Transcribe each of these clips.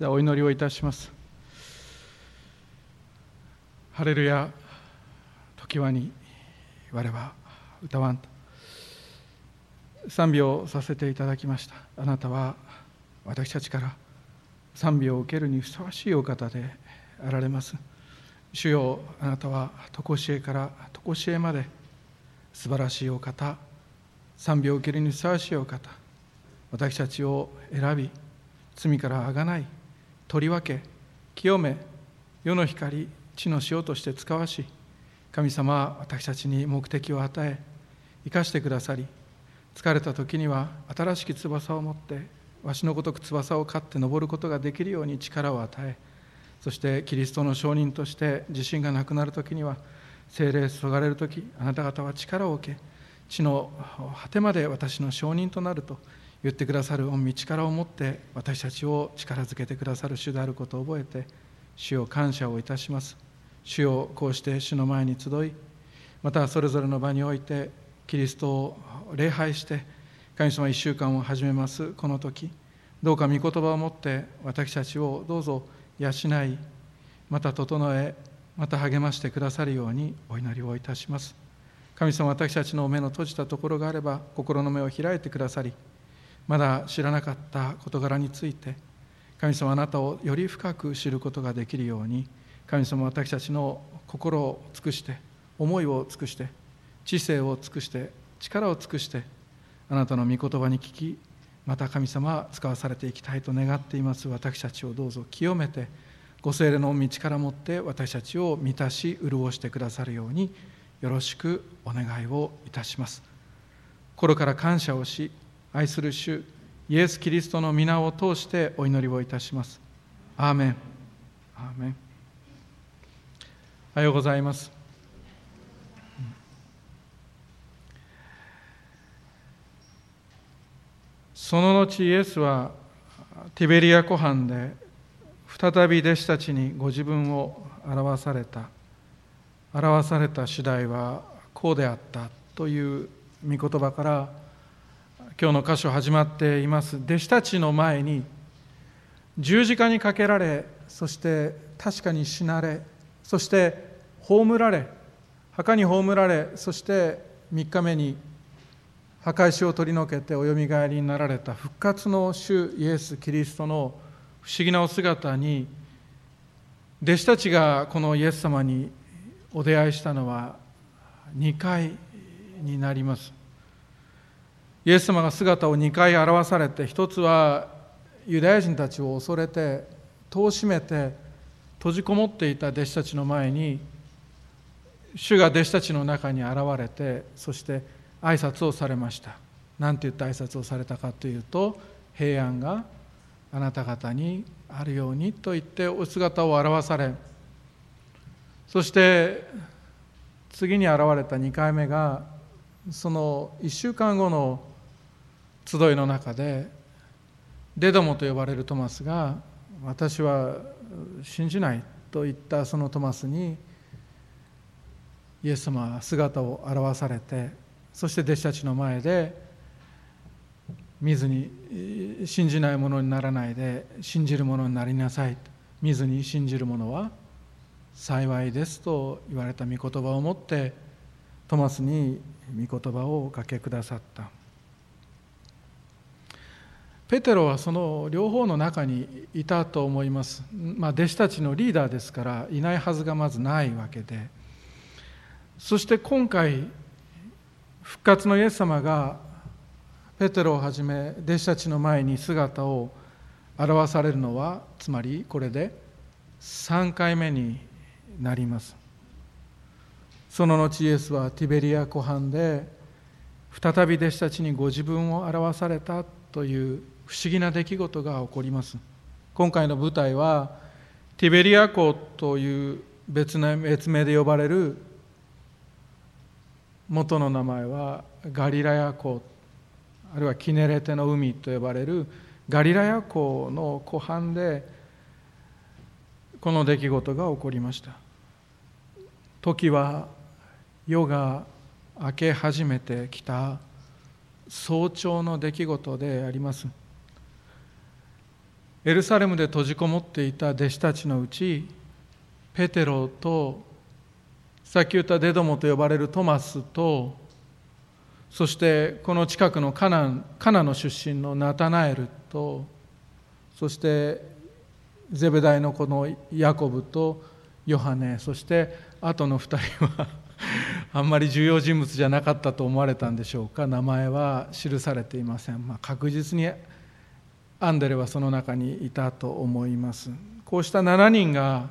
ではお祈りをいたします。ハレルヤ時はに我は歌わんと。賛美をさせていただきました。あなたは私たちから賛美を受けるにふさわしいお方であられます。主よあなたは常しえから常しえまで素晴らしいお方賛美を受けるにふさわしいお方私たちを選び罪からあがない取り分け清め世の光地の塩として使わし神様は私たちに目的を与え生かしてくださり疲れた時には新しき翼を持ってわしのごとく翼を飼って登ることができるように力を与えそしてキリストの証人として自信がなくなる時には精霊注がれる時あなた方は力を受け地の果てまで私の証人となると言ってくださる御身力を持って私たちを力づけてくださる主であることを覚えて主を感謝をいたします。主をこうして主の前に集いまたそれぞれの場においてキリストを礼拝して神様1週間を始めます。この時どうか御言葉を持って私たちをどうぞ養いまた整えまた励ましてくださるようにお祈りをいたします。神様私たちの目の閉じたところがあれば心の目を開いてくださりまだ知らなかった事柄について神様あなたをより深く知ることができるように神様私たちの心を尽くして思いを尽くして知性を尽くして力を尽くしてあなたの御言葉に聞きまた神様は使わされていきたいと願っています。私たちをどうぞ清めてご精霊の道からもって私たちを満たし潤してくださるようによろしくお願いをいたします。心から感謝をし愛する主イエス・キリストの皆を通してお祈りをいたします。アーメン。アーメン。おはようございます。その後イエスはティベリア湖畔で再び弟子たちにご自分を表された表された次第はこうであったという御言葉から今日の箇所始まっています。弟子たちの前に十字架にかけられそして確かに死なれそして葬られ墓に葬られそして3日目に墓石を取り除けておよみがえりになられた復活の主イエス・キリストの不思議なお姿に弟子たちがこのイエス様にお出会いしたのは2回になります。イエス様が姿を2回表されて一つはユダヤ人たちを恐れて戸を閉めて閉じこもっていた弟子たちの前に主が弟子たちの中に現れてそして挨拶をされました。何て言って挨拶をされたかというと平安があなた方にあるようにと言ってお姿を現されそして次に現れた2回目がその1週間後の集いの中でデドモと呼ばれるトマスが私は信じないと言ったそのトマスにイエス様は姿を現されてそして弟子たちの前で見ずに信じないものにならないで信じるものになりなさい見ずに信じる者は幸いですと言われた御言葉を持ってトマスに御言葉をおかけくださった。ペテロはその両方の中にいたと思います、まあ、弟子たちのリーダーですからいないはずがまずないわけで。そして今回復活のイエス様がペテロをはじめ弟子たちの前に姿を現されるのはつまりこれで3回目になります。その後イエスはティベリア湖畔で再び弟子たちにご自分を表されたという不思議な出来事が起こります。今回の舞台はティベリア湖という別名別名で呼ばれる元の名前はガリラヤ湖あるいはキネレテの海と呼ばれるガリラヤ湖の湖畔でこの出来事が起こりました。時は夜が明け始めてきた早朝の出来事であります。エルサレムで閉じこもっていた弟子たちのうちペテロとさっき言ったデドモと呼ばれるトマスとそしてこの近くのカナカナの出身のナタナエルとそしてゼベダイの子のヤコブとヨハネそしてあとの2人は あんまり重要人物じゃなかったと思われたんでしょうか。名前は記されていません、まあ、確実にアンデレはその中にいたと思います。こうした7人が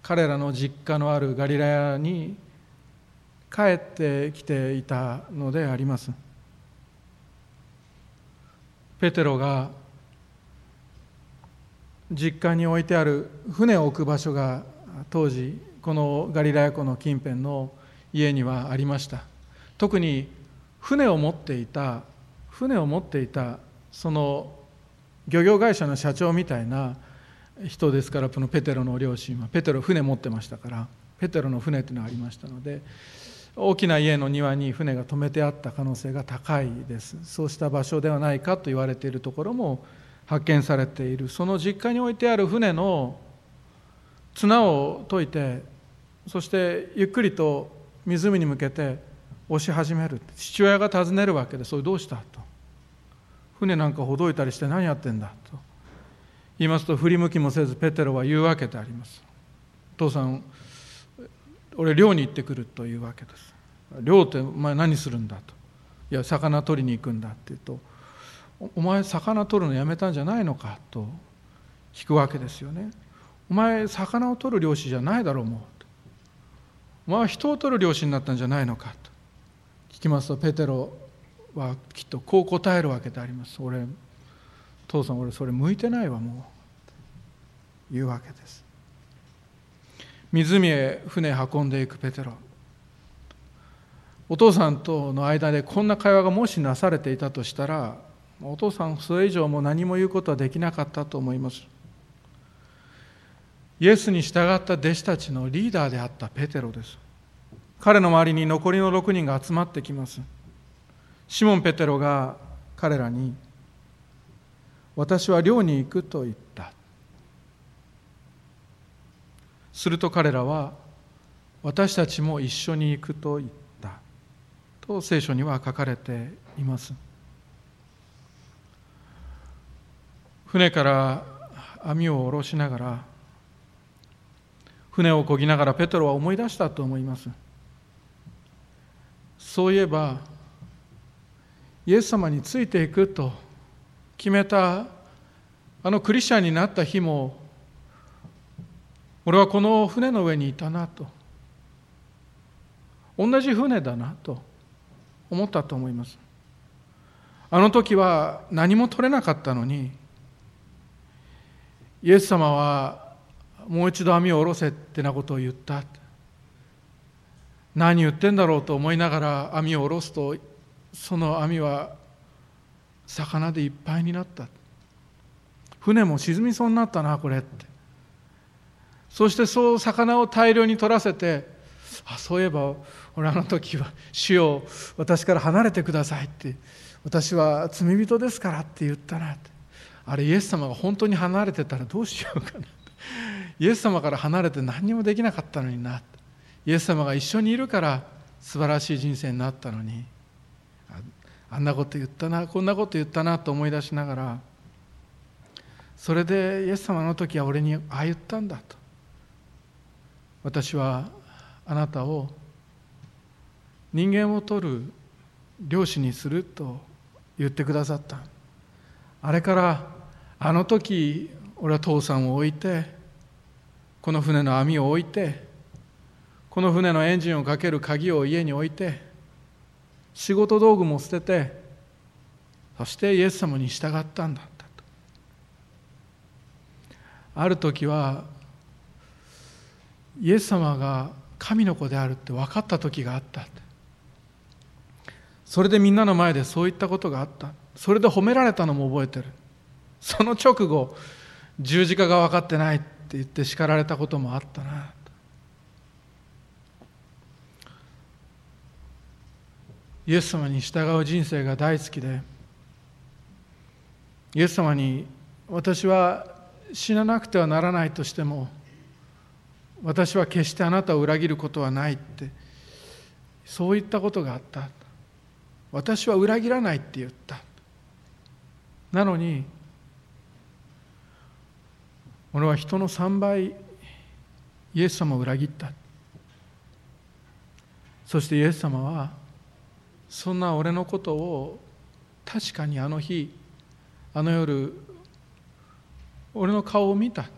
彼らの実家のあるガリラヤに帰ってきていたのであります。ペテロが実家に置いてある船を置く場所が当時このガリラヤ湖の近辺の家にはありました。特に船を持っていた船を持っていたその漁業会社の社長みたいな人ですからこのペテロの両親は。ペテロ船持ってましたからペテロの船というのがありましたので大きな家の庭に船が止めてあった可能性が高いです。そうした場所ではないかと言われているところも発見されている。その実家に置いてある船の綱を解いてそしてゆっくりと湖に向けて押し始める。父親が尋ねるわけでそれどうしたと。船なんかほどいたりして何やってんだ？と。言いますと振り向きもせずペテロは言うわけであります。父さん俺漁に行ってくるというわけです。漁ってお前何するんだ？と。いや魚取りに行くんだって言うとお前魚取るのやめたんじゃないのか？と聞くわけですよね。お前魚を取る漁師じゃないだろうもう。お前は人を取る漁師になったんじゃないのか？と。聞きますとペテロはきっとこう答えるわけであります。俺父さん俺それ向いてないわもう。言うわけです。湖へ船運んでいくペテロ。お父さんとの間でこんな会話がもしなされていたとしたらお父さんそれ以上も何も言うことはできなかったと思います。イエスに従った弟子たちのリーダーであったペテロです。彼の周りに残りの6人が集まってきます。シモン・ペテロが彼らに私は寮に行くと言ったすると彼らは私たちも一緒に行くと言ったと聖書には書かれています。船から網を下ろしながら船をこぎながらペトロは思い出したと思います。そういえばイエス様についていくと決めたあのクリスチャンになった日も俺はこの船の上にいたなと同じ船だなと思ったと思います。あの時は何も取れなかったのにイエス様はもう一度網を下ろせってなことを言った。何言ってんだろうと思いながら網を下ろすとその網は魚でいっぱいになった。船も沈みそうになったなこれって。そしてそう魚を大量に取らせてあそういえば俺あの時は主よ私から離れてくださいって私は罪人ですからって言ったなって。あれイエス様が本当に離れてたらどうしようかなイエス様から離れて何にもできなかったのになイエス様が一緒にいるから素晴らしい人生になったのに。あんなこと言ったなこんなこと言ったなと思い出しながらそれでイエス様の時は俺にああ言ったんだと。私はあなたを人間を取る漁師にすると言ってくださった。あれからあの時俺は父さんを置いてこの船の網を置いてこの船のエンジンをかける鍵を家に置いて仕事道具も捨ててそしてイエス様に従ったんだったと。ある時はイエス様が神の子であるって分かった時があった。それでみんなの前でそういったことがあった。それで褒められたのも覚えてる。その直後十字架が分かってないって言って叱られたこともあったな。イエス様に従う人生が大好きでイエス様に私は死ななくてはならないとしても私は決してあなたを裏切ることはないってそういったことがあった。私は裏切らないって言った。なのに俺は人の3倍イエス様を裏切った。そしてイエス様はそんな俺のことを確かにあの日あの夜俺の顔を見た。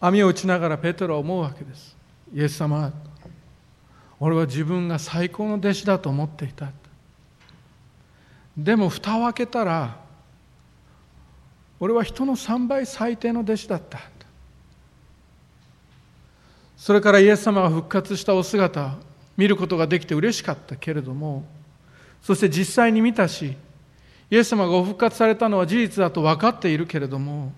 網を打ちながらペテロは思うわけです。イエス様俺は自分が最高の弟子だと思っていた。でも蓋を開けたら俺は人の3倍最低の弟子だった。それからイエス様が復活したお姿見ることができて嬉しかったけれどもそして実際に見たしイエス様がご復活されたのは事実だと分かっているけれども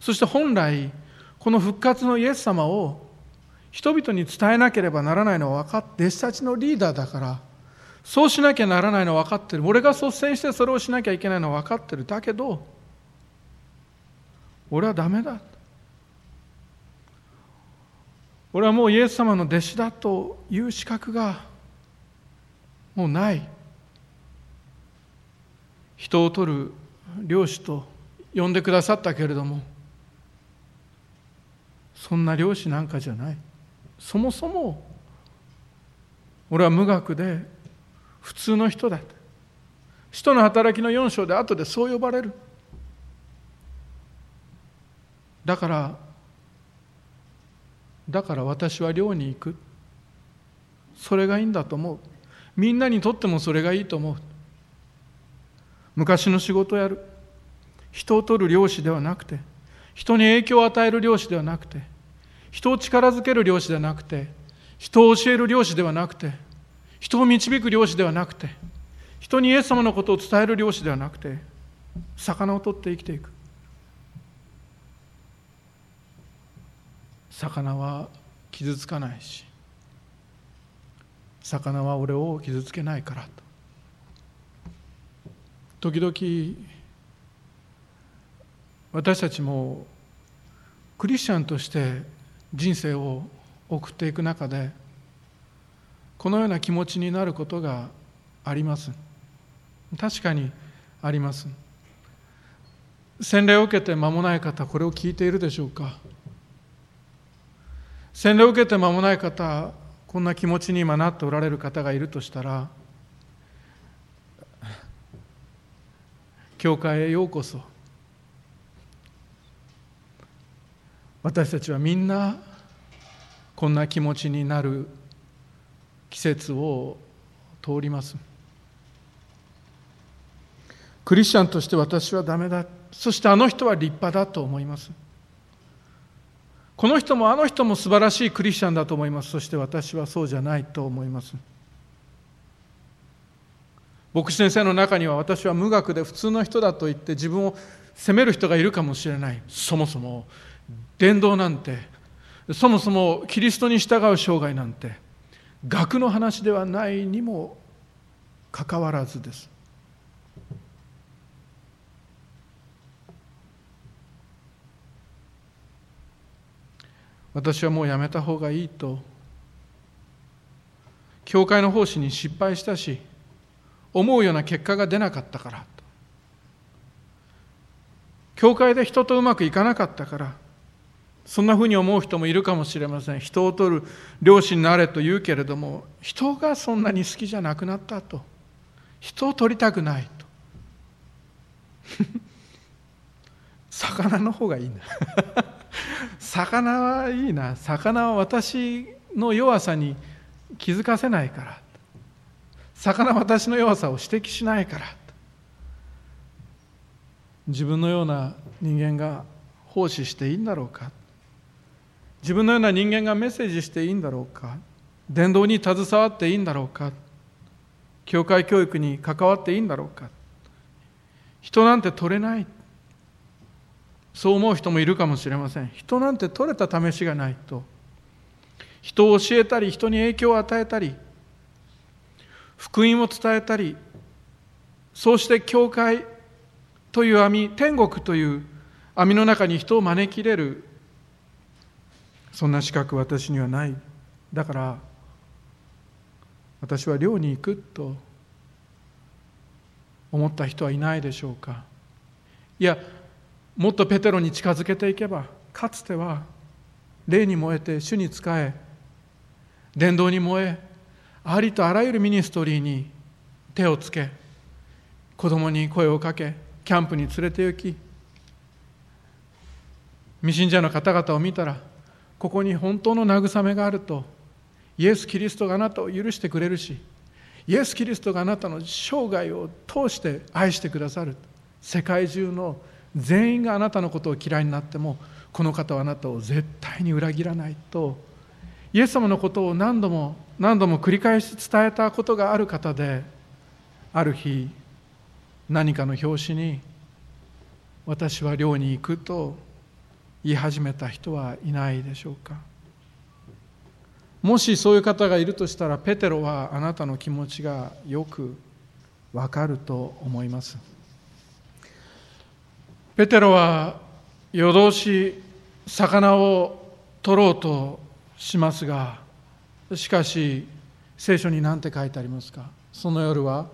そして本来この復活のイエス様を人々に伝えなければならないのは分かって弟子たちのリーダーだからそうしなきゃならないのは分かってる。俺が率先してそれをしなきゃいけないのは分かってる。だけど俺はダメだ。俺はもうイエス様の弟子だという資格がもうない。人を取る漁師と呼んでくださったけれどもそんな漁師なんかじゃない。そもそも俺は無学で普通の人だ使徒の働きの4章で後でそう呼ばれる。だからだから私は寮に行く。それがいいんだと思う。みんなにとってもそれがいいと思う。昔の仕事をやる。人を取る漁師ではなくて人に影響を与える漁師ではなくて人を力づける漁師ではなくて人を教える漁師ではなくて人を導く漁師ではなくて人にイエス様のことを伝える漁師ではなくて魚を取って生きていく。魚は傷つかないし魚は俺を傷つけないからと。時々私たちもクリスチャンとして人生を送っていく中でこのような気持ちになることがあります。確かにあります。洗礼を受けて間もない方これを聞いているでしょうか？洗礼を受けて間もない方こんな気持ちに今なっておられる方がいるとしたら教会へようこそ。私たちはみんなこんな気持ちになる季節を通ります。クリスチャンとして私はダメだ。そしてあの人は立派だと思います。この人もあの人も素晴らしいクリスチャンだと思います。そして私はそうじゃないと思います。牧師先生の中には私は無学で普通の人だと言って自分を責める人がいるかもしれない。そもそも伝道なんてそもそもキリストに従う生涯なんて学の話ではないにもかかわらずです。私はもうやめた方がいいと。教会の奉仕に失敗したし思うような結果が出なかったから。教会で人とうまくいかなかったから。そんなふうに思う人もいるかもしれません。人を取る漁師になれと言うけれども人がそんなに好きじゃなくなったと。人を取りたくないと。魚の方がいいな。魚はいいな。魚は私の弱さに気づかせないから。魚は私の弱さを指摘しないから。自分のような人間が奉仕していいんだろうか。自分のような人間がメッセージしていいんだろうか。伝道に携わっていいんだろうか。教会教育に関わっていいんだろうか。人なんて取れない。そう思う人もいるかもしれません。人なんて取れた試しがないと。人を教えたり人に影響を与えたり福音を伝えたりそうして教会という網天国という網の中に人を招き入れるそんな資格私にはない。だから私は寮に行くと思った人はいないでしょうか。いやもっとペテロに近づけていけばかつては霊に燃えて主に仕え伝道に燃えありとあらゆるミニストリーに手をつけ子供に声をかけキャンプに連れて行き未信者の方々を見たらここに本当の慰めがあるとイエス・キリストがあなたを許してくれるしイエス・キリストがあなたの生涯を通して愛してくださる世界中の全員があなたのことを嫌いになってもこの方はあなたを絶対に裏切らないとイエス様のことを何度も何度も繰り返し伝えたことがある方である日何かの拍子に私は寮に行くと言い始めた人はいないでしょうか。もしそういう方がいるとしたらペテロはあなたの気持ちがよくわかると思います。ペテロは夜通し魚を取ろうとしますがしかし聖書に何て書いてありますか？その夜は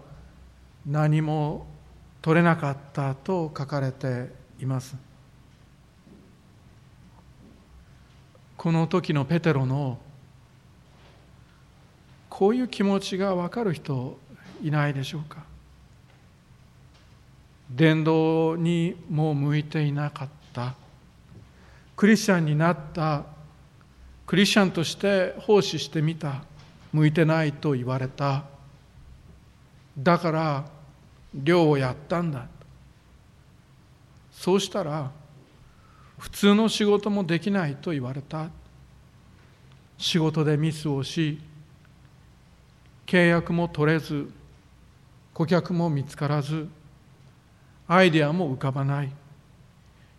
何も取れなかったと書かれています。この時のペテロのこういう気持ちが分かる人いないでしょうか？伝道にもう向いていなかった。クリスチャンになった。クリスチャンとして奉仕してみた。向いてないと言われた。だから漁をやったんだ。そうしたら普通の仕事もできないと言われた。仕事でミスをし契約も取れず顧客も見つからずアイデアも浮かばない。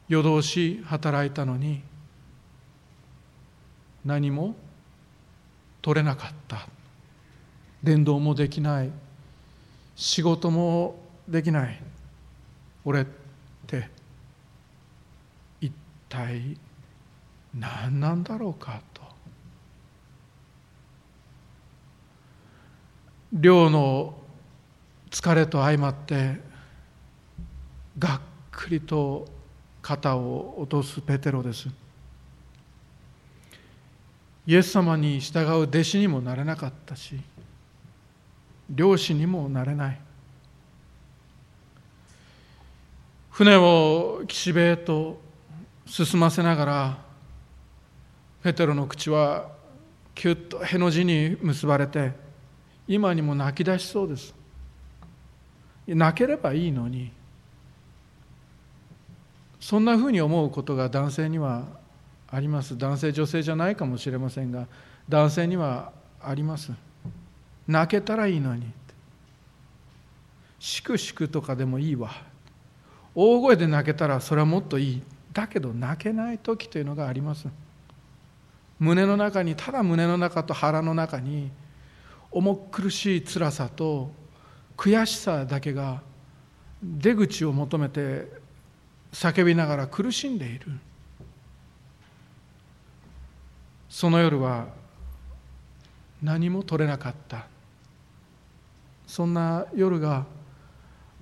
夜通し働いたのに何も取れなかった。伝道もできない。仕事もできない。俺って一体何なんだろうかと。漁の疲れと相まってがっくりと肩を落とすペテロです。イエス様に従う弟子にもなれなかったし漁師にもなれない。船を岸辺へと進ませながらペテロの口はキュッとへの字に結ばれて今にも泣き出しそうです。泣ければいいのにそんなふうに思うことが男性にはあります。男性女性じゃないかもしれませんが男性にはあります。泣けたらいいのに。しくしくとかでもいいわ。大声で泣けたらそれはもっといい。だけど泣けない時というのがあります。胸の中にただ胸の中と腹の中に重苦しい辛さと悔しさだけが出口を求めて叫びながら苦しんでいる。その夜は何も取れなかった。そんな夜が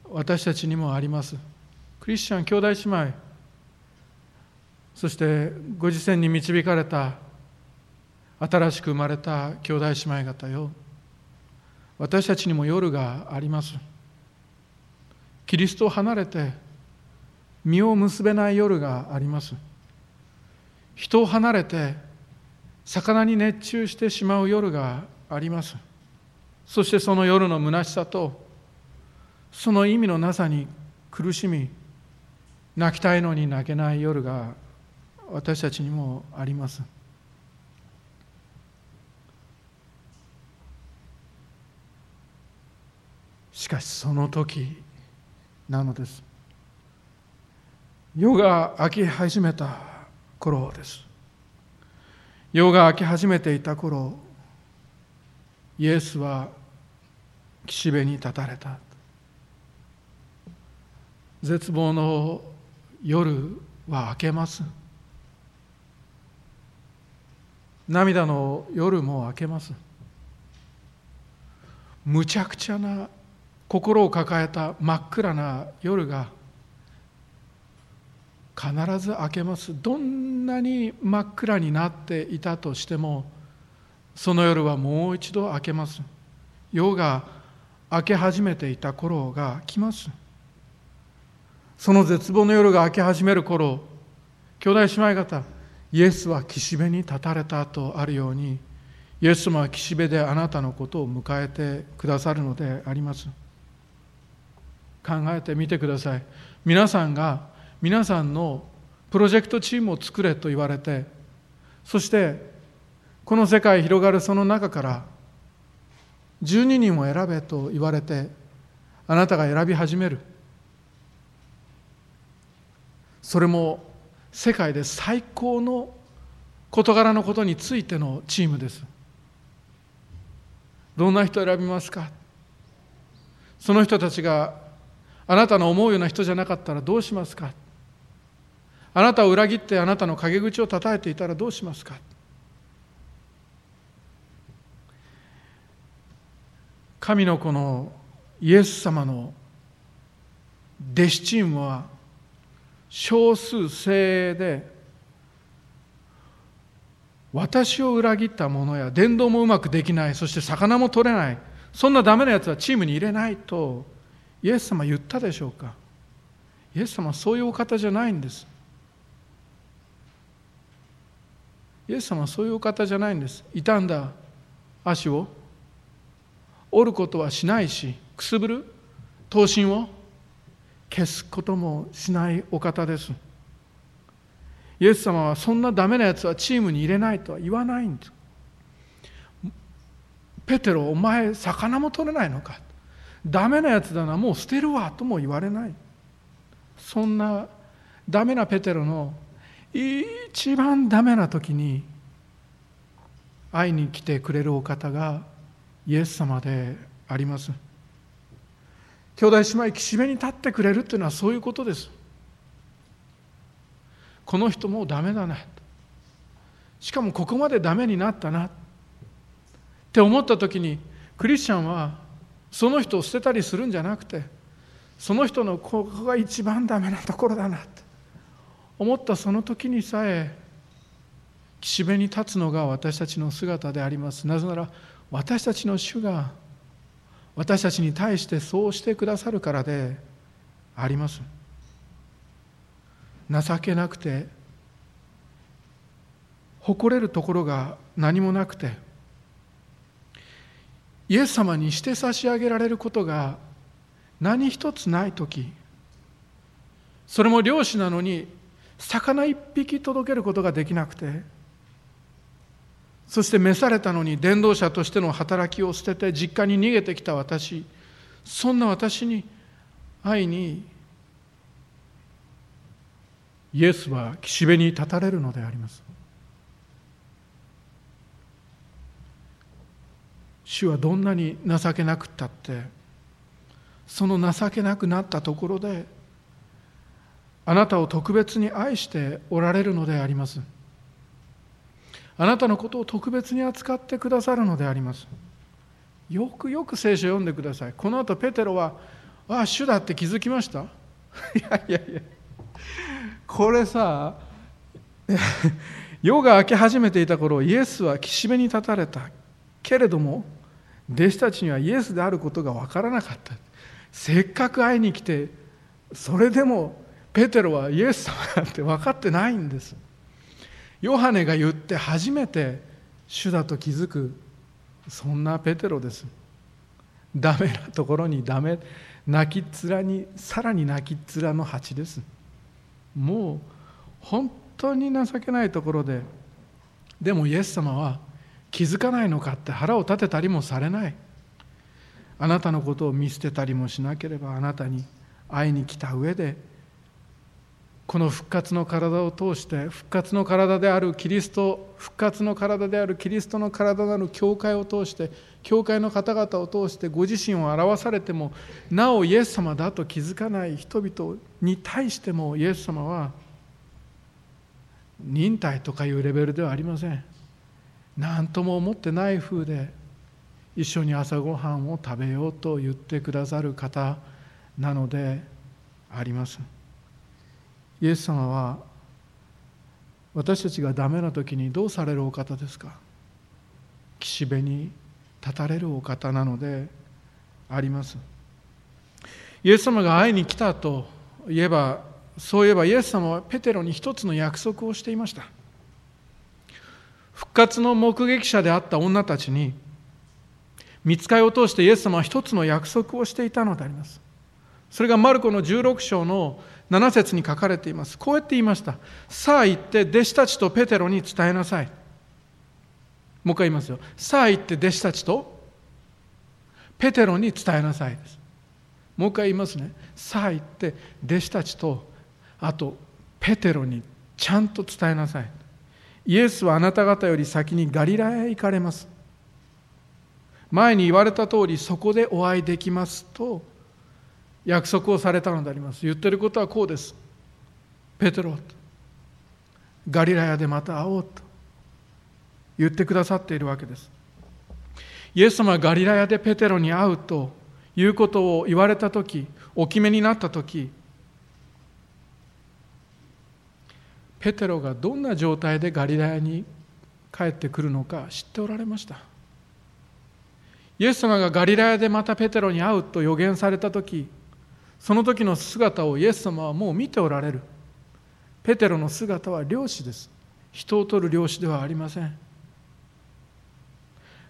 私たちにもあります。クリスチャン兄弟姉妹。そしてご自身に導かれた新しく生まれた兄弟姉妹方よ。私たちにも夜があります。キリストを離れて身を結べない夜があります。人を離れて魚に熱中してしまう夜があります。そしてその夜の虚しさとその意味のなさに苦しみ泣きたいのに泣けない夜が私たちにもあります。しかしその時なのです。夜が明け始めた頃です。夜が明け始めていた頃イエスは岸辺に立たれた。絶望の夜は明けます。涙の夜も明けます。むちゃくちゃな心を抱えた真っ暗な夜が必ず明けます。どんなに真っ暗になっていたとしてもその夜はもう一度明けます。夜が明け始めていた頃が来ます。その絶望の夜が明け始める頃兄弟姉妹方イエスは岸辺に立たれたとあるようにイエス様は岸辺であなたのことを迎えてくださるのであります。考えてみてください。皆さんが皆さんのプロジェクトチームを作れと言われてそしてこの世界広がるその中から12人を選べと言われてあなたが選び始める。それも世界で最高の事柄のことについてのチームです。どんな人選びますか？その人たちがあなたの思うような人じゃなかったらどうしますか？あなたを裏切ってあなたの陰口を叩いていたらどうしますか？神の子のイエス様の弟子チームは少数精鋭で私を裏切った者や伝道もうまくできないそして魚も取れないそんなダメなやつはチームに入れないとイエス様言ったでしょうか？イエス様はそういうお方じゃないんです。イエス様はそういうお方じゃないんです。傷んだ足を折ることはしないしくすぶる刀身を消すこともしないお方です。イエス様はそんなダメなやつはチームに入れないとは言わないんです。ペテロお前魚も取れないのか。ダメなやつだなもう捨てるわとも言われない。そんなダメなペテロの一番ダメな時に会いに来てくれるお方がイエス様であります。兄弟姉妹岸辺に立ってくれるっていうのはそういうことです。この人もうダメだな。しかもここまでダメになったな。って思った時にクリスチャンはその人を捨てたりするんじゃなくてその人のここが一番ダメなところだなって。思ったその時にさえ岸辺に立つのが私たちの姿であります。なぜなら私たちの主が私たちに対してそうしてくださるからであります。情けなくて誇れるところが何もなくてイエス様にして差し上げられることが何一つない時それも漁師なのに魚一匹届けることができなくてそして召されたのに伝道者としての働きを捨てて実家に逃げてきた私そんな私に会いにイエスは岸辺に立たれるのであります。主はどんなに情けなくったってその情けなくなったところであなたを特別に愛しておられるのであります。あなたのことを特別に扱ってくださるのであります。よくよく聖書を読んでください。この後ペテロは「ああ主だ」って気づきました？いやいやいや。これさ 夜が明け始めていた頃イエスは岸辺に立たれた。けれども弟子たちにはイエスであることが分からなかった。せっかく会いに来てそれでもペテロはイエス様だって分かってないんです。ヨハネが言って初めて主だと気づくそんなペテロです。ダメなところにダメ泣き面にさらに泣き面の蜂です。もう本当に情けないところででもイエス様は気づかないのかって腹を立てたりもされない。あなたのことを見捨てたりもしなければあなたに会いに来た上でこの復活の体を通して復活の体であるキリスト復活の体であるキリストの体なる教会を通して教会の方々を通してご自身を表されてもなおイエス様だと気づかない人々に対してもイエス様は忍耐とかいうレベルではありません。何とも思ってない風で一緒に朝ごはんを食べようと言ってくださる方なのであります。イエス様は私たちがダメな時にどうされるお方ですか？岸辺に立たれるお方なのであります。イエス様が会いに来たといえばそういえばイエス様はペテロに一つの約束をしていました。復活の目撃者であった女たちに見つかりを通してイエス様は一つの約束をしていたのであります。それがマルコの16章の7節に書かれています。こうやって言いました。さあ行って弟子たちとペテロに伝えなさい。もう一回言いますよ。さあ行って弟子たちとペテロに伝えなさいです。もう一回言いますね。さあ行って弟子たちとあとペテロにちゃんと伝えなさい。イエスはあなた方より先にガリラへ行かれます。前に言われた通りそこでお会いできますと約束をされたのであります。言ってることはこうです。ペテロガリラヤでまた会おうと。言ってくださっているわけです。イエス様はガリラヤでペテロに会うということを言われた時お決めになった時ペテロがどんな状態でガリラヤに帰ってくるのか知っておられました。イエス様がガリラヤでまたペテロに会うと予言された時その時の姿をイエス様はもう見ておられる。ペテロの姿は漁師です。人を取る漁師ではありません。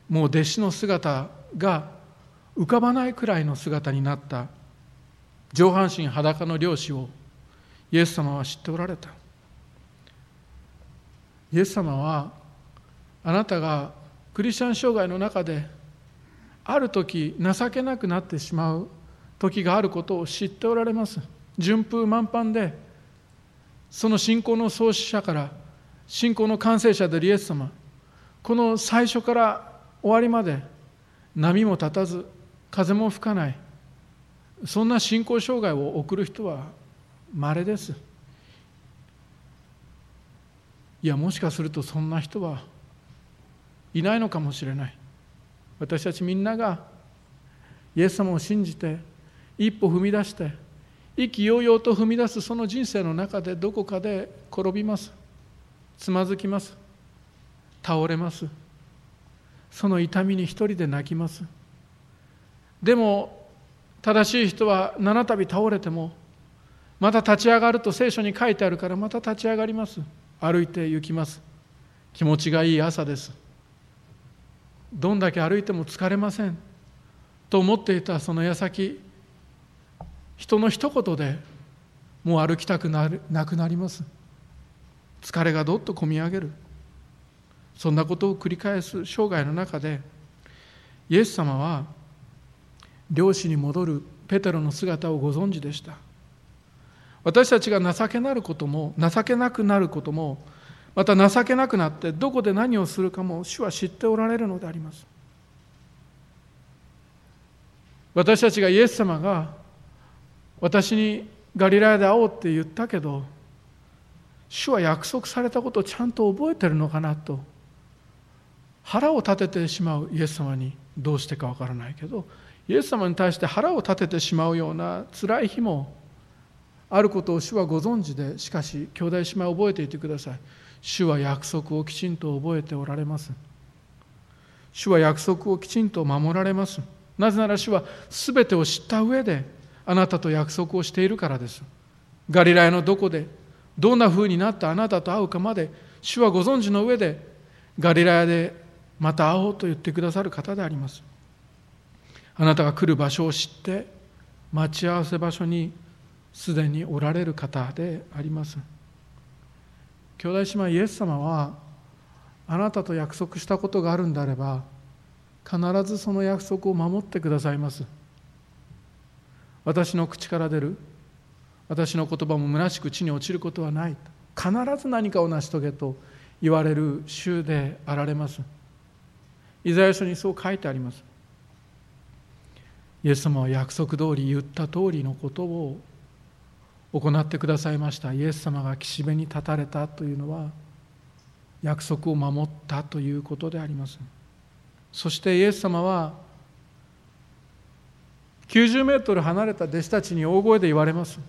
もう弟子の姿が浮かばないくらいの姿になった。上半身裸の漁師を。イエス様は知っておられた。イエス様はあなたがクリスチャン生涯の中である時情けなくなってしまう。時があることを知っておられます。順風満帆でその信仰の創始者から信仰の完成者であるイエス様この最初から終わりまで波も立たず風も吹かないそんな信仰生涯を送る人は稀です。いやもしかするとそんな人はいないのかもしれない。私たちみんながイエス様を信じて一歩踏み出して意気揚々と踏み出すその人生の中でどこかで転びます。つまずきます。倒れます。その痛みに一人で泣きます。でも正しい人は七度倒れてもまた立ち上がると聖書に書いてあるからまた立ち上がります。歩いて行きます。気持ちがいい朝です。どんだけ歩いても疲れません。と思っていたその矢先人の一言でもう歩きたくなるなくなります。疲れがどっとこみ上げる。そんなことを繰り返す生涯の中でイエス様は漁師に戻るペテロの姿をご存知でした。私たちが情けなることも情けなくなることもまた情けなくなってどこで何をするかも主は知っておられるのであります。私たちがイエス様が私にガリラヤで会おうって言ったけど主は約束されたことをちゃんと覚えてるのかなと腹を立ててしまうイエス様にどうしてかわからないけどイエス様に対して腹を立ててしまうような辛い日もあることを主はご存知でしかし兄弟姉妹覚えていてください。主は約束をきちんと覚えておられます。主は約束をきちんと守られます。なぜなら主は全てを知った上であなたと約束をしているからです。ガリラヤのどこでどんな風になったあなたと会うかまで主はご存知の上でガリラヤでまた会おうと言ってくださる方であります。あなたが来る場所を知って待ち合わせ場所にすでにおられる方であります。兄弟姉妹イエス様はあなたと約束したことがあるんであれば必ずその約束を守ってくださいます。私の口から出る。私の言葉も虚しく地に落ちることはない。必ず何かを成し遂げと言われる週であられます。イザヤ書にそう書いてあります。イエス様は約束通り言った通りのことを行ってくださいました。イエス様が岸辺に立たれたというのは約束を守ったということであります。そしてイエス様は90メートル離れた弟子たちに大声で言われます。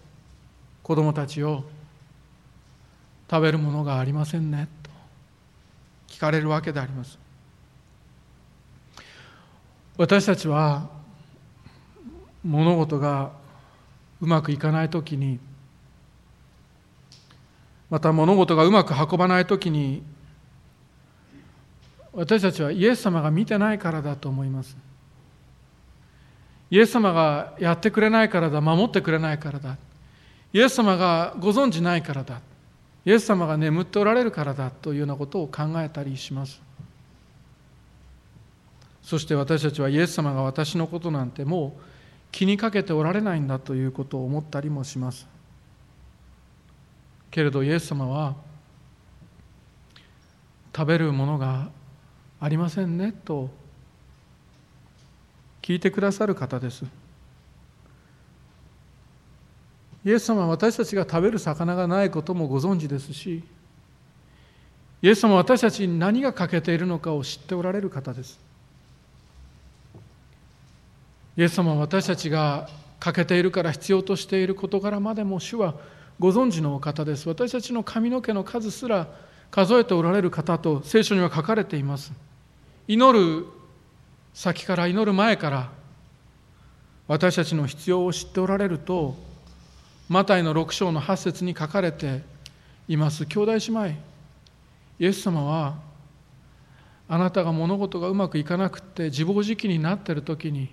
子供たちを食べるものがありませんねと聞かれるわけであります。私たちは物事がうまくいかない時にまた物事がうまく運ばない時に私たちはイエス様が見てないからだと思います。イエス様がやってくれないからだ守ってくれないからだ。イエス様がご存じないからだ。イエス様が眠っておられるからだというようなことを考えたりします。そして私たちはイエス様が私のことなんてもう気にかけておられないんだということを思ったりもします。けれどイエス様は食べるものがありませんねと聞いてくださる方です。イエス様は私たちが食べる魚がないこともご存知ですしイエス様は私たちに何が欠けているのかを知っておられる方です。イエス様は私たちが欠けているから必要としている事柄までも主はご存知のお方です。私たちの髪の毛の数すら数えておられる方と聖書には書かれています。祈る先から祈る前から私たちの必要を知っておられるとマタイの6章の8節に書かれています。兄弟姉妹イエス様はあなたが物事がうまくいかなくって自暴自棄になっている時に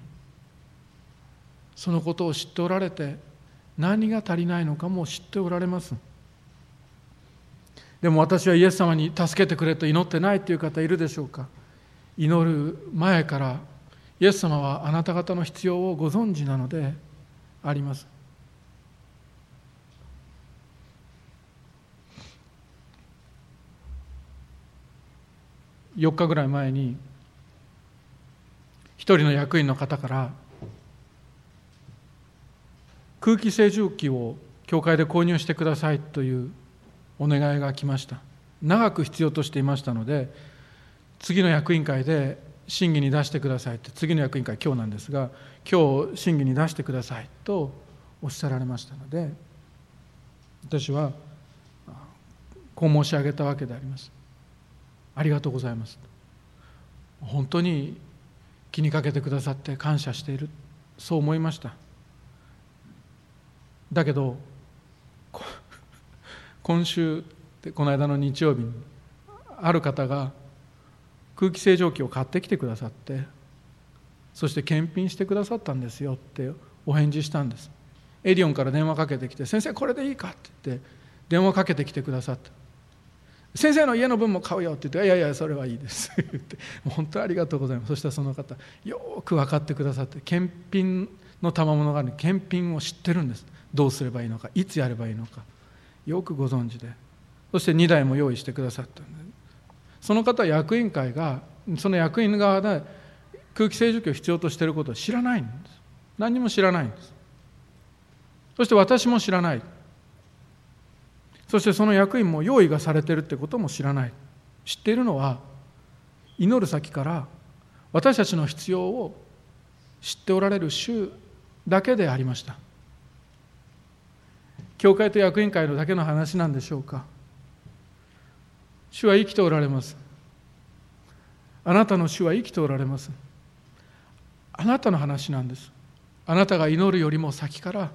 そのことを知っておられて何が足りないのかも知っておられます。でも私はイエス様に助けてくれと祈ってないという方いるでしょうか。祈る前からイエス様はあなた方の必要をご存知なのであります。4日ぐらい前に一人の役員の方から空気清浄機を教会で購入してくださいというお願いが来ました。長く必要としていましたので次の役員会で審議に出してくださいって次の役員会今日なんですが今日審議に出してくださいとおっしゃられましたので私はこう申し上げたわけであります。ありがとうございます。本当に気にかけてくださって感謝している。そう思いました。だけど 今週この間の日曜日にある方が空気清浄機を買ってきてくださってそして検品してくださったんですよってお返事したんです。エディオンから電話かけてきて「先生これでいいか?」って言って電話かけてきてくださった「先生の家の分も買うよ」って言って「いやいやそれはいいです」言って「本当ありがとうございます」そしたらその方よく分かってくださって検品の賜物がある検品を知ってるんです。どうすればいいのかいつやればいいのかよくご存知で。そして2台も用意してくださったんで。すその方役員会がその役員側で空気清浄機を必要としていることを知らないんです。何にも知らないんです。そして私も知らない。そしてその役員も用意がされているってことも知らない。知っているのは祈る先から私たちの必要を知っておられる主だけでありました。教会と役員会のだけの話なんでしょうか。主は生きておられます。あなたの主は生きておられます。あなたの話なんです。あなたが祈るよりも先から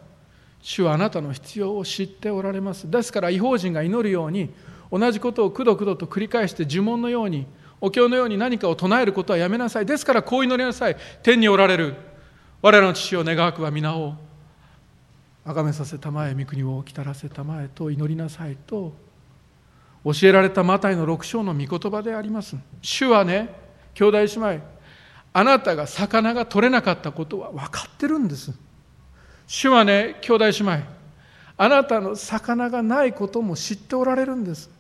主はあなたの必要を知っておられます。ですから違法人が祈るように同じことをくどくどと繰り返して呪文のようにお経のように何かを唱えることはやめなさい。ですからこう祈りなさい。天におられる。我らの父を願わくは皆を崇めさせたまえ御国を来たらせたまえと祈りなさいと教えられたマタイの6章の御言葉であります。主はね兄弟姉妹あなたが魚が取れなかったことは分かってるんです。主はね兄弟姉妹あなたの魚がないことも知っておられるんです。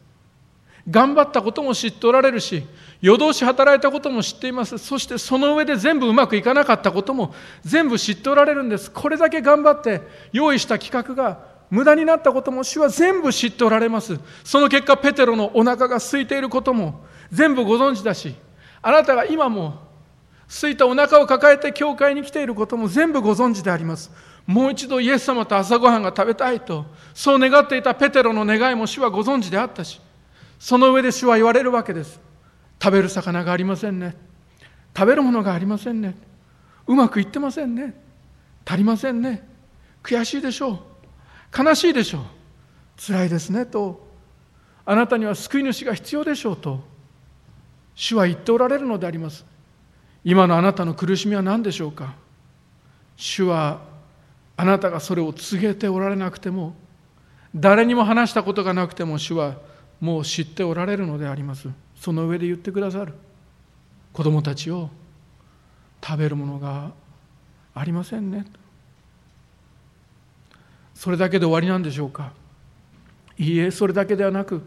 頑張ったことも知っておられるし夜通し働いたことも知っています。そしてその上で全部うまくいかなかったことも全部知っておられるんです。これだけ頑張って用意した企画が無駄になったことも主は全部知っておられます。その結果ペテロのお腹が空いていることも全部ご存知だしあなたが今も空いたお腹を抱えて教会に来ていることも全部ご存知であります。もう一度イエス様と朝ごはんが食べたいとそう願っていたペテロの願いも主はご存知であったしその上で主は言われるわけです。食べる魚がありませんね。食べるものがありませんね。うまくいってませんね。足りませんね。悔しいでしょう。悲しいでしょう。辛いですねと。あなたには救い主が必要でしょうと。主は言っておられるのであります。今のあなたの苦しみは何でしょうか。主はあなたがそれを告げておられなくても誰にも話したことがなくても主はもう知っておられるのであります。その上で言ってくださる。子供たちを食べるものがありませんね。それだけで終わりなんでしょうか？いいえそれだけではなく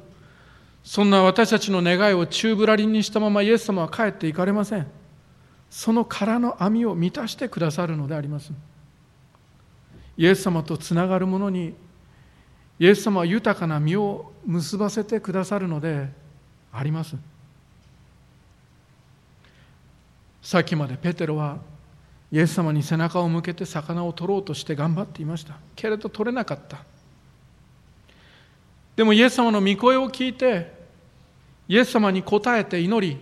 そんな私たちの願いを宙ぶらりんにしたままイエス様は帰っていかれません。その殻の網を満たしてくださるのであります。イエス様とつながる者にイエス様は豊かな実を結ばせてくださるのであります。さっきまでペテロはイエス様に背中を向けて魚を取ろうとして頑張っていました。けれど取れなかった。でもイエス様の御声を聞いてイエス様に応えて祈り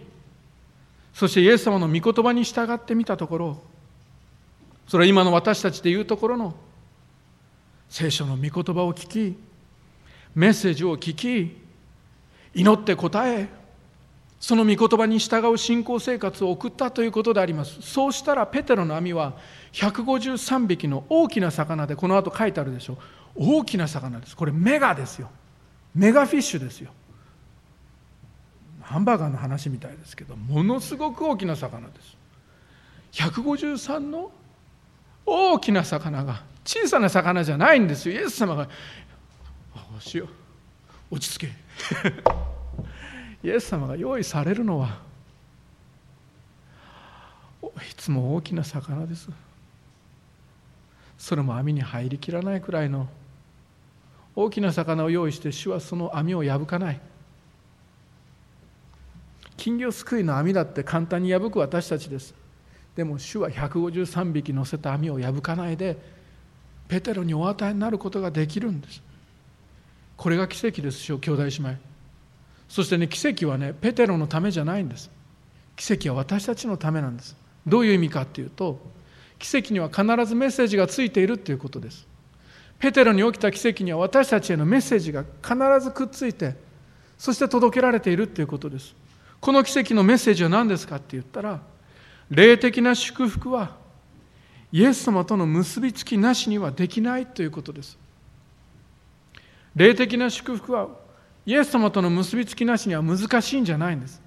そしてイエス様の御言葉に従ってみたところそれは今の私たちで言うところの聖書の御言葉を聞きメッセージを聞き祈って答えその御言葉に従う信仰生活を送ったということであります。そうしたらペテロの網は153匹の大きな魚でこの後書いてあるでしょ。う大きな魚です。これメガですよ。メガフィッシュですよ。ハンバーガーの話みたいですけどものすごく大きな魚です。153の大きな魚が小さな魚じゃないんですよ。イエス様が「しよ。う落ち着け」イエス様が用意されるのはいつも大きな魚です。それも網に入りきらないくらいの大きな魚を用意して主はその網を破かない。金魚すくいの網だって簡単に破く私たちです。でも主は153匹乗せた網を破かないでペテロにお与えになることができるんです。これが奇跡ですよ兄弟姉妹。そしてね奇跡はねペテロのためじゃないんです。奇跡は私たちのためなんです。どういう意味かっていうと奇跡には必ずメッセージがついているっていうことです。ペテロに起きた奇跡には私たちへのメッセージが必ずくっついてそして届けられているっていうことです。この奇跡のメッセージは何ですかって言ったら霊的な祝福はイエス様との結びつきなしにはできないということです。霊的な祝福はイエス様との結びつきなしには難しいんじゃないんです。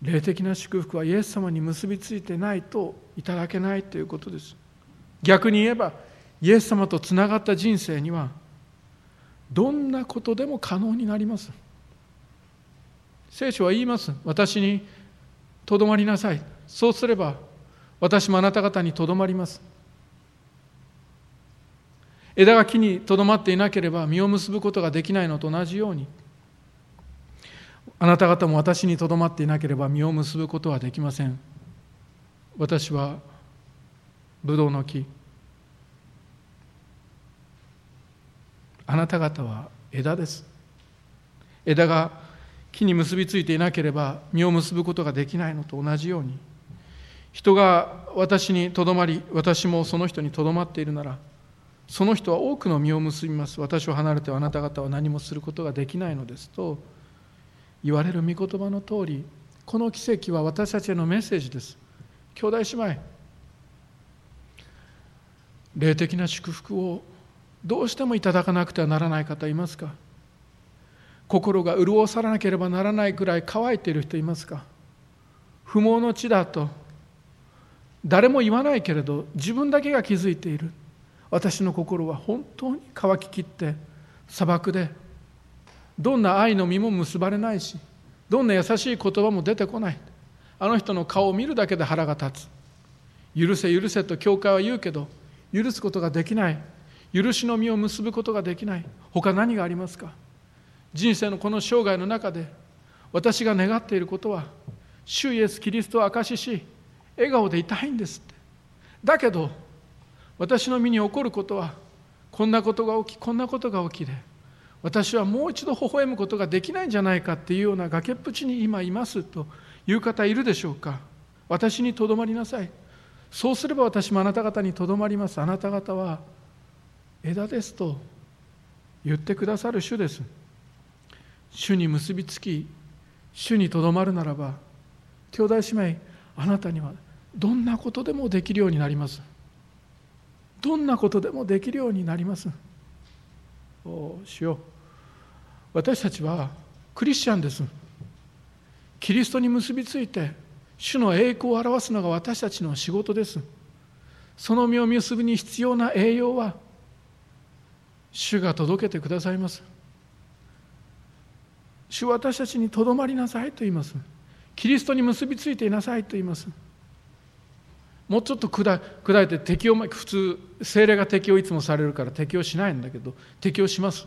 霊的な祝福はイエス様に結びついてないといただけないということです。逆に言えばイエス様とつながった人生にはどんなことでも可能になります。聖書は言います。私にとどまりなさい。そうすれば私もあなた方にとどまります。枝が木にとどまっていなければ実を結ぶことができないのと同じようにあなた方も私にとどまっていなければ実を結ぶことはできません。私はブドウの木。あなた方は枝です。枝が木に結びついていなければ実を結ぶことができないのと同じように人が私にとどまり私もその人にとどまっているならその人は多くの実を結びます。私を離れてあなた方は何もすることができないのですと言われる御言葉の通りこの奇跡は私たちへのメッセージです。兄弟姉妹霊的な祝福をどうしてもいただかなくてはならない方いますか？心が潤さなければならないくらい乾いている人いますか？不毛の地だと誰も言わないけれど自分だけが気づいている。私の心は本当に乾ききって砂漠でどんな愛の実も結ばれないしどんな優しい言葉も出てこない。あの人の顔を見るだけで腹が立つ。許せ許せと教会は言うけど許すことができない。許しの実を結ぶことができない。他何がありますか？人生のこの生涯の中で私が願っていることは主イエス・キリストを証しし笑顔でいたいんですって。だけど私の身に起こることはこんなことが起きこんなことが起きで私はもう一度微笑むことができないんじゃないかっていうような崖っぷちに今いますという方いるでしょうか。私にとどまりなさい。そうすれば私もあなた方にとどまります。あなた方は枝ですと言ってくださる主です。主に結びつき主にとどまるならば兄弟姉妹あなたにはどんなことでもできるようになります。どんなことでもできるようになります。お主よ私たちはクリスチャンです。キリストに結びついて主の栄光を表すのが私たちの仕事です。その実を結ぶに必要な栄養は主が届けてくださいます。主は私たちにとどまりなさいと言います。キリストに結びついていなさいと言います。もうちょっと砕いて適用普通精霊が適用いつもされるから適用しないんだけど適用します。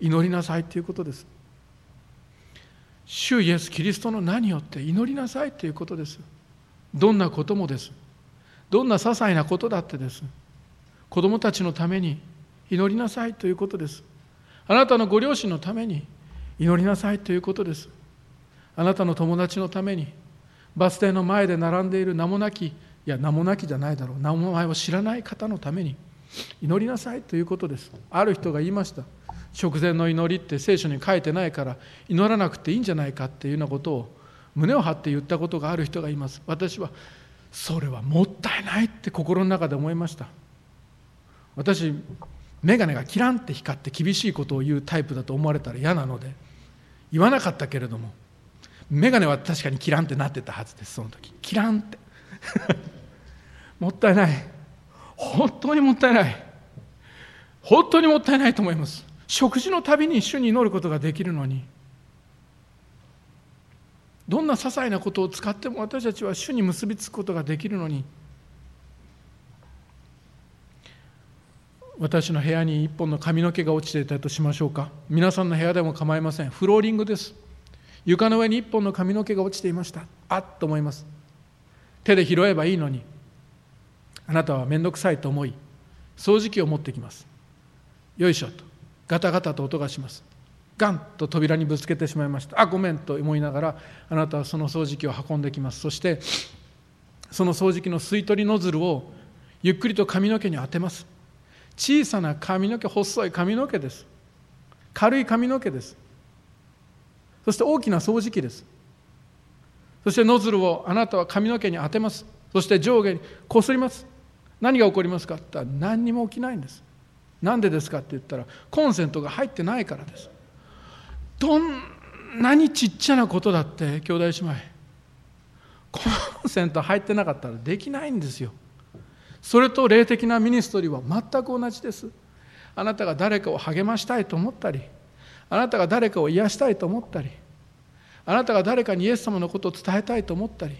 祈りなさいということです。主イエス・キリストの名によって祈りなさいということです。どんなこともです。どんな些細なことだってです。子供たちのために祈りなさいということです。あなたのご両親のために祈りなさいということです。あなたの友達のためにバス停の前で並んでいる名もなきいや名もなきじゃないだろう。名前を知らない方のために祈りなさいということです。ある人が言いました。食前の祈りって聖書に書いてないから祈らなくていいんじゃないかっていうようなことを胸を張って言ったことがある人がいます。私はそれはもったいないって心の中で思いました。私眼鏡がキランって光って厳しいことを言うタイプだと思われたら嫌なので言わなかったけれども眼鏡は確かにキランってなってたはずですその時。キランって。もったいない。本当にもったいない。本当にもったいないと思います。食事のたびに一緒に祈ることができるのに。どんな些細なことを使っても私たちは主に結びつくことができるのに。私の部屋に一本の髪の毛が落ちていたとしましょうか。皆さんの部屋でも構いません。フローリングです。床の上に一本の髪の毛が落ちていました。あっと思います。手で拾えばいいのに。あなたは面倒くさいと思い掃除機を持ってきます。よいしょと。ガタガタと音がします。ガンと扉にぶつけてしまいました。あごめんと思いながらあなたはその掃除機を運んできます。そしてその掃除機の吸い取りノズルをゆっくりと髪の毛に当てます。小さな髪の毛細い髪の毛です。軽い髪の毛です。そして大きな掃除機です。そしてノズルをあなたは髪の毛に当てます。そして上下にこすります。何が起こりますかって言ったら何にも起きないんです。なんでですかって言ったらコンセントが入ってないからです。どんなにちっちゃなことだって兄弟姉妹。コンセント入ってなかったらできないんですよ。それと霊的なミニストリーは全く同じです。あなたが誰かを励ましたいと思ったりあなたが誰かを癒したいと思ったりあなたが誰かにイエス様のことを伝えたいと思ったり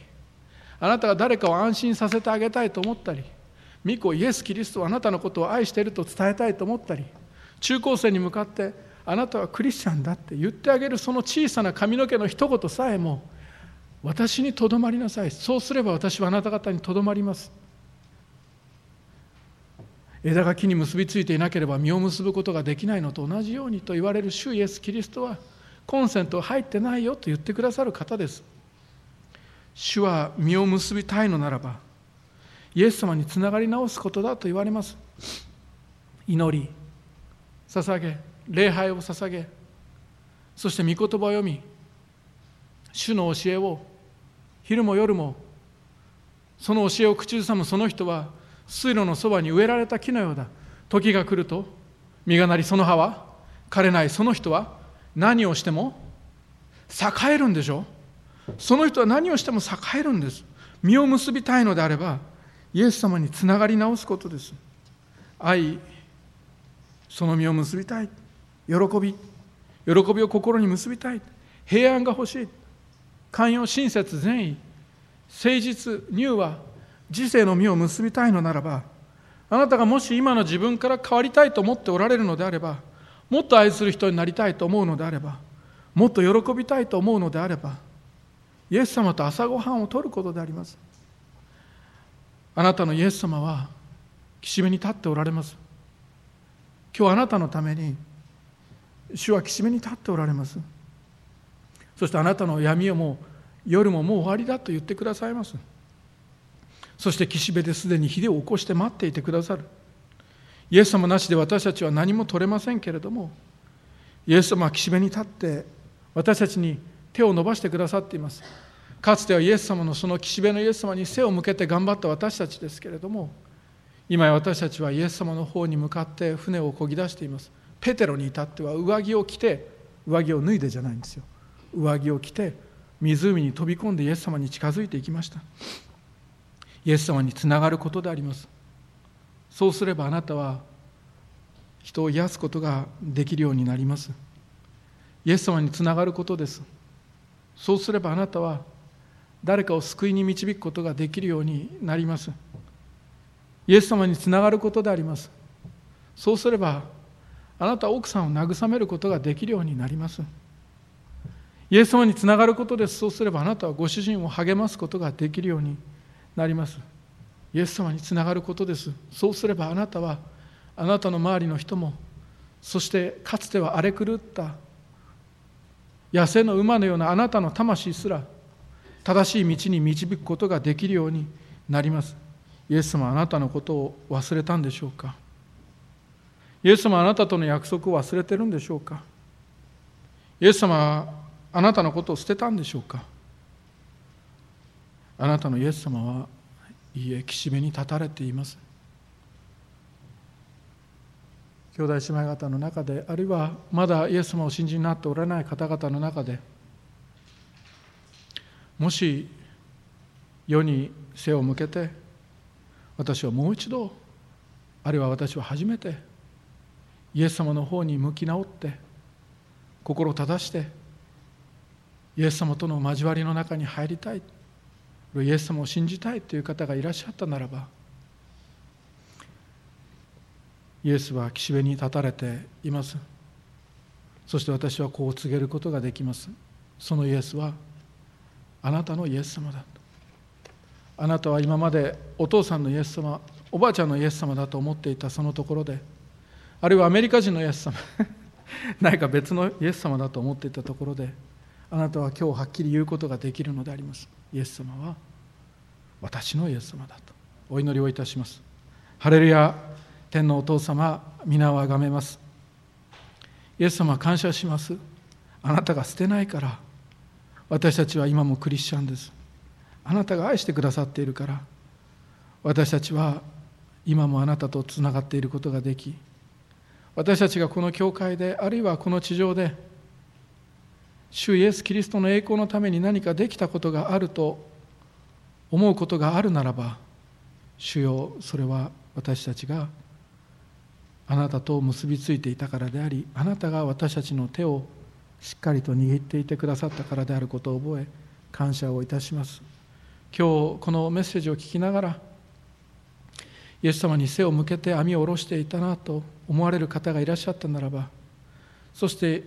あなたが誰かを安心させてあげたいと思ったり御子イエス・キリストはあなたのことを愛していると伝えたいと思ったり中高生に向かってあなたはクリスチャンだって言ってあげるその小さな髪の毛の一言さえも私にとどまりなさい。そうすれば私はあなた方にとどまります。枝が木に結びついていなければ実を結ぶことができないのと同じようにと言われる主イエス・キリストはコンセント入ってないよと言ってくださる方です。主は実を結びたいのならばイエス様につながり直すことだと言われます。祈り捧げ礼拝を捧げそして御言葉を読み主の教えを昼も夜もその教えを口ずさむその人は水路のそばに植えられた木のようだ。時が来ると実がなりその葉は枯れないその人は何をしても栄えるんでしょその人は何をしても栄えるんです。実を結びたいのであればイエス様につながり直すことです。愛その実を結びたい。喜び喜びを心に結びたい。平安が欲しい。寛容親切善意。誠実乳和。自世の実を結びたいのならばあなたがもし今の自分から変わりたいと思っておられるのであればもっと愛する人になりたいと思うのであればもっと喜びたいと思うのであればイエス様と朝ごはんをとることであります。あなたのイエス様は岸辺に立っておられます。今日あなたのために主は岸辺に立っておられます。そしてあなたの闇をもう夜ももう終わりだと言ってくださいます。そして岸辺ですでに火を起こして待っていてくださる。イエス様なしで私たちは何も取れませんけれどもイエス様は岸辺に立って私たちに手を伸ばしてくださっています。かつてはイエス様のその岸辺のイエス様に背を向けて頑張った私たちですけれども今や私たちはイエス様の方に向かって船を漕ぎ出しています。ペテロに至っては上着を着て上着を脱いでじゃないんですよ。上着を着て湖に飛び込んでイエス様に近づいていきました。イエス様につながることであります。そうすればあなたは人を癒すことができるようになります。イエス様につながることです。そうすればあなたは誰かを救いに導くことができるようになります。イエス様につながることであります。そうすればあなたは奥さんを慰めることができるようになります。イエス様につながることです。そうすればあなたはご主人を励ますことができるようになります。イエス様につながることです。そうすればあなたはあなたの周りの人もそしてかつては荒れ狂った野生の馬のようなあなたの魂すら正しい道に導くことができるようになります。イエス様あなたのことを忘れたんでしょうか？イエス様あなたとの約束を忘れてるんでしょうか？イエス様あなたのことを捨てたんでしょうか？あなたのイエス様はいいえ岸辺に立たれています。兄弟姉妹方の中であるいはまだイエス様を信じになっておられない方々の中でもし世に背を向けて私はもう一度あるいは私は初めてイエス様の方に向き直って心を正してイエス様との交わりの中に入りたいイエス様を信じたいという方がいらっしゃったならばイエスは岸辺に立たれています。そして私はこう告げることができます。そのイエスはあなたのイエス様だあなたは今までお父さんのイエス様おばあちゃんのイエス様だと思っていたそのところであるいはアメリカ人のイエス様 何か別のイエス様だと思っていたところであなたは今日はっきり言うことができるのであります。イエス様は私のイエス様だと。お祈りをいたします。ハレルヤ天のお父様皆をあがめます。イエス様感謝します。あなたが捨てないから私たちは今もクリスチャンです。あなたが愛してくださっているから。私たちは今もあなたとつながっていることができ。私たちがこの教会であるいはこの地上で主イエス・キリストの栄光のために何かできたことがあると思うことがあるならば主よそれは私たちがあなたと結びついていたからでありあなたが私たちの手をしっかりと握っていてくださったからであることを覚え感謝をいたします。今日このメッセージを聞きながらイエス様に背を向けて網を下ろしていたなと思われる方がいらっしゃったならばそして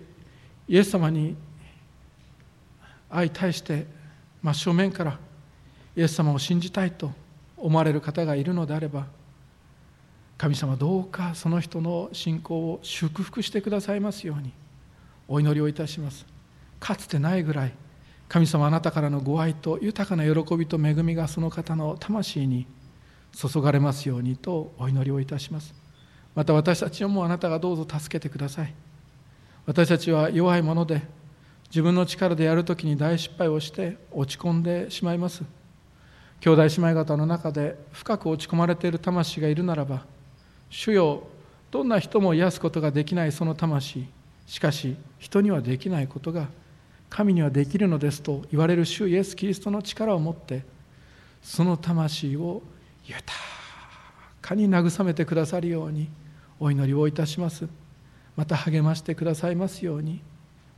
イエス様に相対して真正面からイエス様を信じたいと思われる方がいるのであれば神様どうかその人の信仰を祝福してくださいますように。お祈りをいたします。かつてないぐらい神様あなたからのご愛と豊かな喜びと恵みがその方の魂に注がれますようにとお祈りをいたします。また私たちをもあなたがどうぞ助けてください。私たちは弱いもので自分の力でやるときに大失敗をして落ち込んでしまいます。兄弟姉妹方の中で深く落ち込まれている魂がいるならば主よどんな人も癒すことができないその魂。しかし人にはできないことが神にはできるのですと言われる主イエス・キリストの力を持ってその魂を豊かに慰めてくださるようにお祈りをいたします。また励ましてくださいますように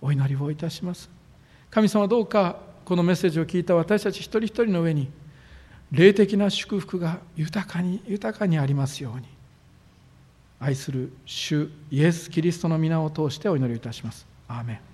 お祈りをいたします。神様どうかこのメッセージを聞いた私たち一人一人の上に霊的な祝福が豊かに豊かにありますように。愛する主イエス・キリストの皆を通してお祈りいたします。アーメン